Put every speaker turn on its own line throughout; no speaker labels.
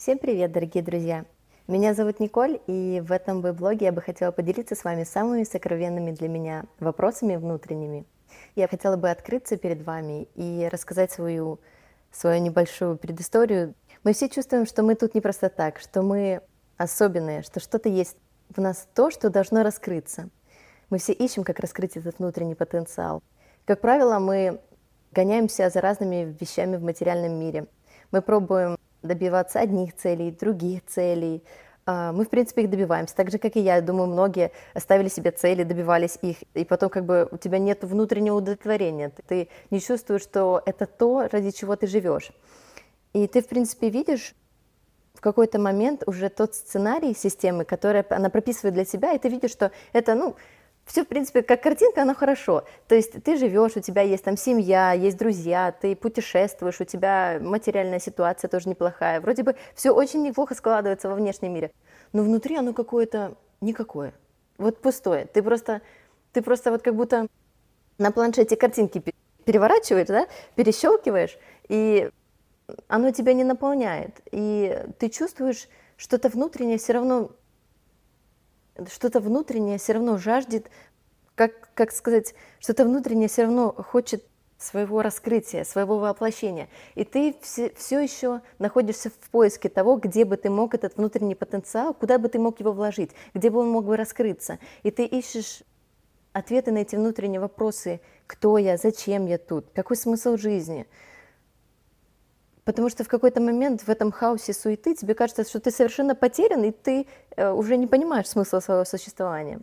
Всем привет, дорогие друзья! Меня зовут Николь, и в этом блоге я бы хотела поделиться с вами самыми сокровенными для меня вопросами внутренними. Я хотела бы открыться перед вами и рассказать свою, свою небольшую предысторию. Мы все чувствуем, что мы тут не просто так, что мы особенные, что что-то есть в нас то, что должно раскрыться. Мы все ищем, как раскрыть этот внутренний потенциал. Как правило, мы гоняемся за разными вещами в материальном мире. Мы пробуем добиваться одних целей, других целей. А, мы, в принципе, их добиваемся. Так же, как и я. Думаю, многие ставили себе цели, добивались их, и потом как бы у тебя нет внутреннего удовлетворения. Ты не чувствуешь, что это то, ради чего ты живешь. И ты, в принципе, видишь в какой-то момент уже тот сценарий системы, который она прописывает для себя, и ты видишь, что это, ну, все, в принципе, как картинка, оно хорошо. То есть ты живешь, у тебя есть там семья, есть друзья, ты путешествуешь, у тебя материальная ситуация тоже неплохая. Вроде бы все очень неплохо складывается во внешнем мире. Но внутри оно какое-то никакое. Вот пустое. Ты просто, ты просто вот как будто на планшете картинки переворачиваешь, да, перещелкиваешь, и оно тебя не наполняет. И ты чувствуешь что-то внутреннее все равно что-то внутреннее все равно жаждет, как, как сказать, что-то внутреннее все равно хочет своего раскрытия, своего воплощения. И ты все, все еще находишься в поиске того, где бы ты мог этот внутренний потенциал, куда бы ты мог его вложить, где бы он мог бы раскрыться. И ты ищешь ответы на эти внутренние вопросы, кто я, зачем я тут, какой смысл жизни – Потому что в какой-то момент в этом хаосе суеты тебе кажется, что ты совершенно потерян, и ты э, уже не понимаешь смысла своего существования.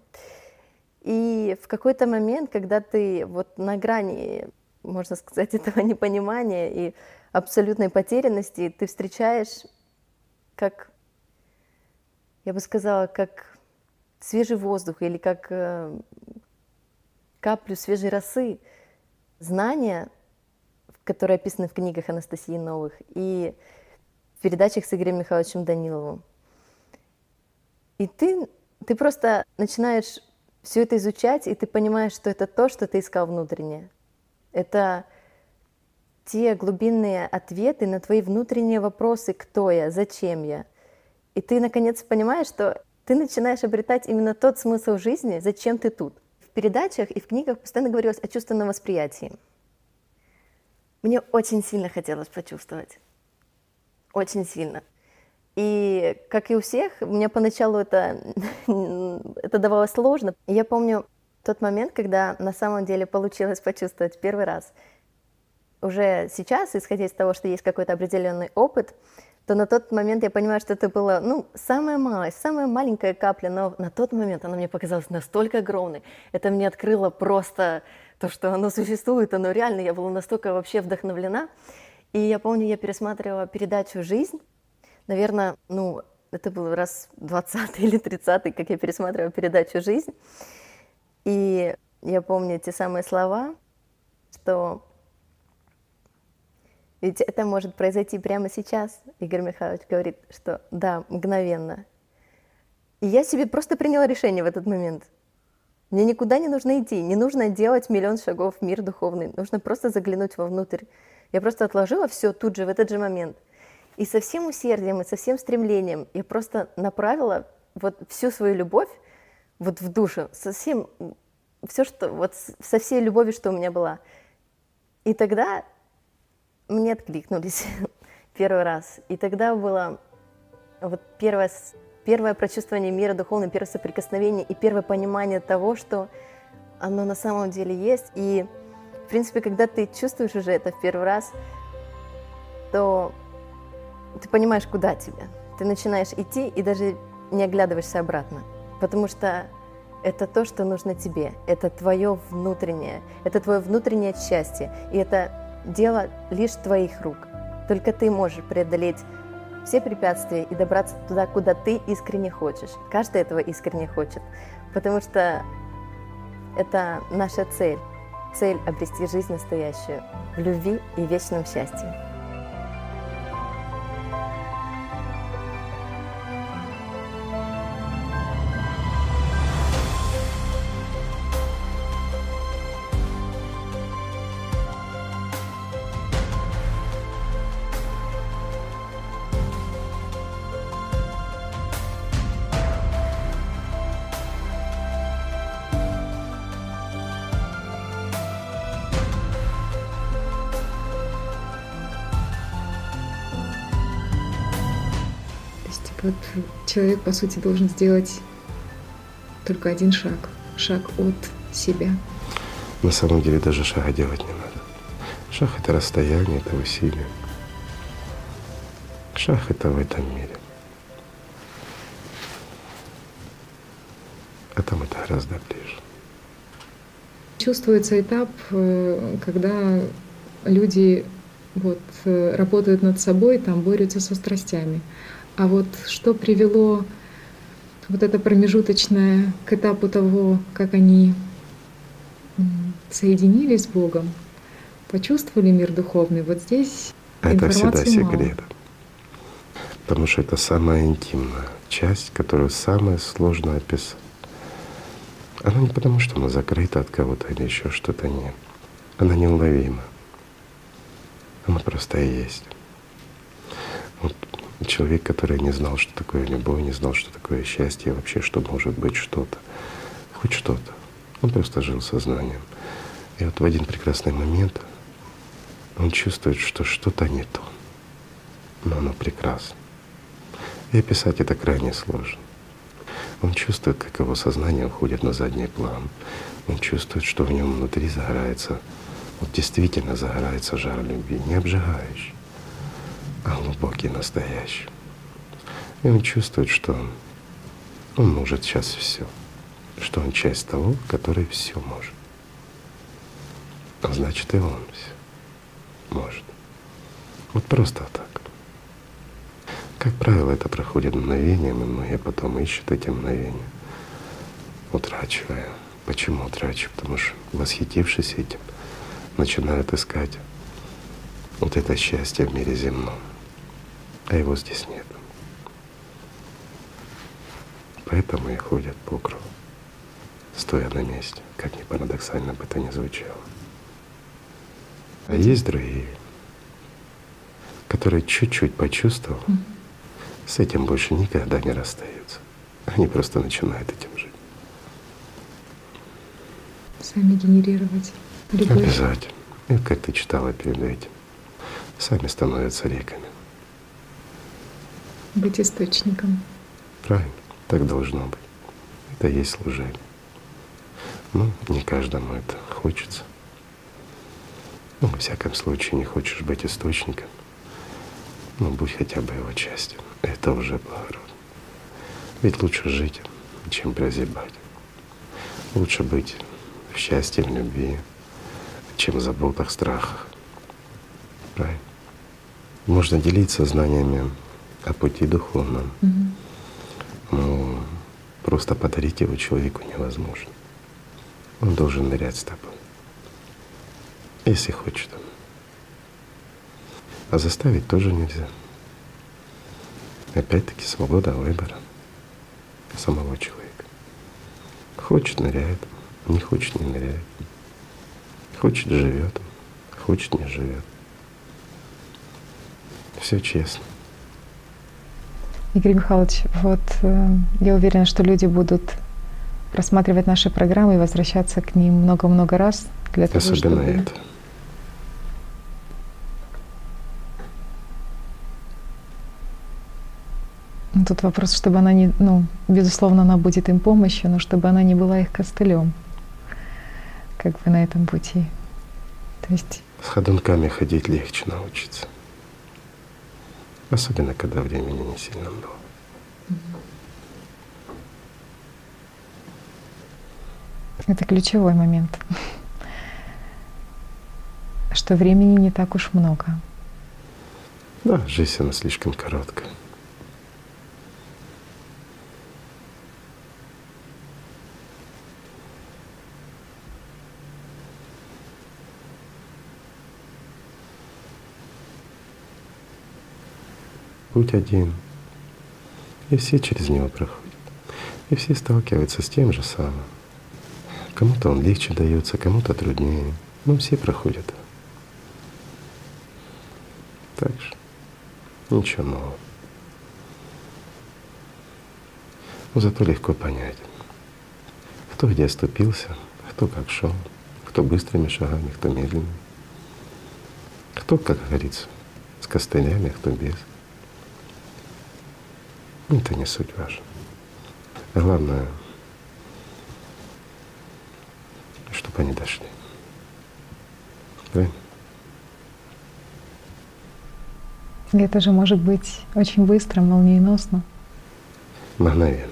И в какой-то момент, когда ты вот на грани, можно сказать, этого непонимания и абсолютной потерянности, ты встречаешь, как, я бы сказала, как свежий воздух или как э, каплю свежей росы, знания, которые описаны в книгах Анастасии Новых, и в передачах с Игорем Михайловичем Даниловым. И ты, ты просто начинаешь все это изучать, и ты понимаешь, что это то, что ты искал внутреннее. Это те глубинные ответы на твои внутренние вопросы, кто я, зачем я. И ты, наконец, понимаешь, что ты начинаешь обретать именно тот смысл жизни, зачем ты тут. В передачах и в книгах постоянно говорилось о чувственном восприятии. Мне очень сильно хотелось почувствовать. Очень сильно. И, как и у всех, мне поначалу это, это давалось сложно. я помню тот момент, когда на самом деле получилось почувствовать первый раз. Уже сейчас, исходя из того, что есть какой-то определенный опыт, то на тот момент я понимаю, что это было, ну, самая малость, самая маленькая капля, но на тот момент она мне показалась настолько огромной. Это мне открыло просто то, что оно существует, оно реально. Я была настолько вообще вдохновлена. И я помню, я пересматривала передачу «Жизнь». Наверное, ну, это был раз 20 или 30 как я пересматривала передачу «Жизнь». И я помню те самые слова, что ведь это может произойти прямо сейчас. Игорь Михайлович говорит, что да, мгновенно. И я себе просто приняла решение в этот момент – мне никуда не нужно идти, не нужно делать миллион шагов в мир духовный, нужно просто заглянуть вовнутрь. Я просто отложила все тут же, в этот же момент. И со всем усердием, и со всем стремлением я просто направила вот всю свою любовь вот в душу, со всем, все, что, вот со всей любовью, что у меня была. И тогда мне откликнулись первый раз. И тогда было вот первое первое прочувствование мира духовного, первое соприкосновение и первое понимание того, что оно на самом деле есть. И, в принципе, когда ты чувствуешь уже это в первый раз, то ты понимаешь, куда тебе. Ты начинаешь идти и даже не оглядываешься обратно, потому что это то, что нужно тебе, это твое внутреннее, это твое внутреннее счастье, и это дело лишь твоих рук. Только ты можешь преодолеть все препятствия и добраться туда, куда ты искренне хочешь. Каждый этого искренне хочет, потому что это наша цель. Цель обрести жизнь настоящую в любви и вечном счастье.
Вот человек, по сути, должен сделать только один шаг. Шаг от себя.
На самом деле даже шага делать не надо. Шаг — это расстояние, это усилие. Шаг — это в этом мире. А там это гораздо ближе.
Чувствуется этап, э, когда люди вот, э, работают над собой, там борются со страстями. А вот что привело вот это промежуточное к этапу того, как они соединились с Богом, почувствовали мир духовный, вот здесь
это всегда
мало.
секрет. Потому что это самая интимная часть, которую самое сложно описать. Она не потому, что она закрыта от кого-то или еще что-то нет. Она неуловима. Она просто и есть. Вот человек, который не знал, что такое любовь, не знал, что такое счастье, вообще, что может быть что-то, хоть что-то. Он просто жил сознанием. И вот в один прекрасный момент он чувствует, что что-то не то. Но оно прекрасно. И описать это крайне сложно. Он чувствует, как его сознание уходит на задний план. Он чувствует, что в нем внутри загорается, вот действительно загорается жар любви, не обжигающий, глубокий, настоящий. И он чувствует, что он, он может сейчас все, что он часть того, который все может. А значит, и он все может. Вот просто так. Как правило, это проходит мгновением, и многие потом ищут эти мгновения, утрачивая. Почему утрачиваю? Потому что, восхитившись этим, начинают искать вот это счастье в мире земном. А его здесь нет. Поэтому и ходят по кругу, стоя на месте, как ни парадоксально бы это ни звучало. А есть другие, которые чуть-чуть почувствовал, с этим больше никогда не расстаются. Они просто начинают этим жить.
Сами генерировать любовь.
Обязательно. И как ты читала перед этим, сами становятся реками.
Быть источником.
Правильно, так должно быть. Это есть служение. Ну, не каждому это хочется. Ну, во всяком случае, не хочешь быть источником, ну, будь хотя бы его частью это уже благородно. Ведь лучше жить, чем прозябать. Лучше быть в счастье, в любви, чем в заботах, страхах. Правильно? Можно делиться знаниями о пути духовном,
Мгм.
но просто подарить его человеку невозможно. Он должен нырять с тобой, если хочет. А заставить тоже нельзя. Опять-таки свобода выбора самого человека. Хочет — ныряет, не хочет — не ныряет. Хочет — живет, хочет — не живет. Все честно.
Игорь Михайлович, вот э, я уверена, что люди будут просматривать наши программы и возвращаться к ним много-много раз для того,
Особенно
чтобы
это.
Ну, Тут вопрос, чтобы она не, ну, безусловно, она будет им помощью, но чтобы она не была их костылем, как бы на этом пути. То есть
С ходунками ходить легче научиться. Особенно, когда времени не сильно много.
это ключевой момент, что времени не так уж много.
Да, жизнь она слишком короткая. Путь один. И все через него проходят. И все сталкиваются с тем же самым. Кому-то он легче дается, кому-то труднее. Но все проходят. Так же. Ничего нового. Но зато легко понять, кто где оступился, кто как шел, кто быстрыми шагами, кто медленными. Кто, как говорится, с костылями, а кто без. Это не суть важно. Главное, чтобы они дошли. Правильно?
И это же может быть очень быстро, молниеносно.
Мгновенно.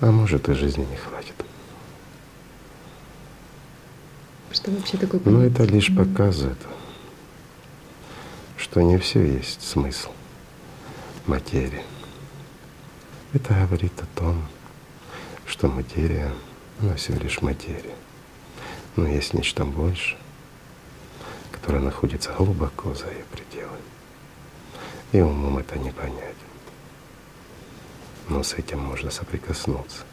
А может и жизни не хватит.
Что вообще такое
Но
понятие?
это лишь показывает, не все есть смысл материи. Это говорит о том, что материя, она всего лишь материя. Но есть нечто большее, которое находится глубоко за ее пределами. И умом это не понять. Но с этим можно соприкоснуться.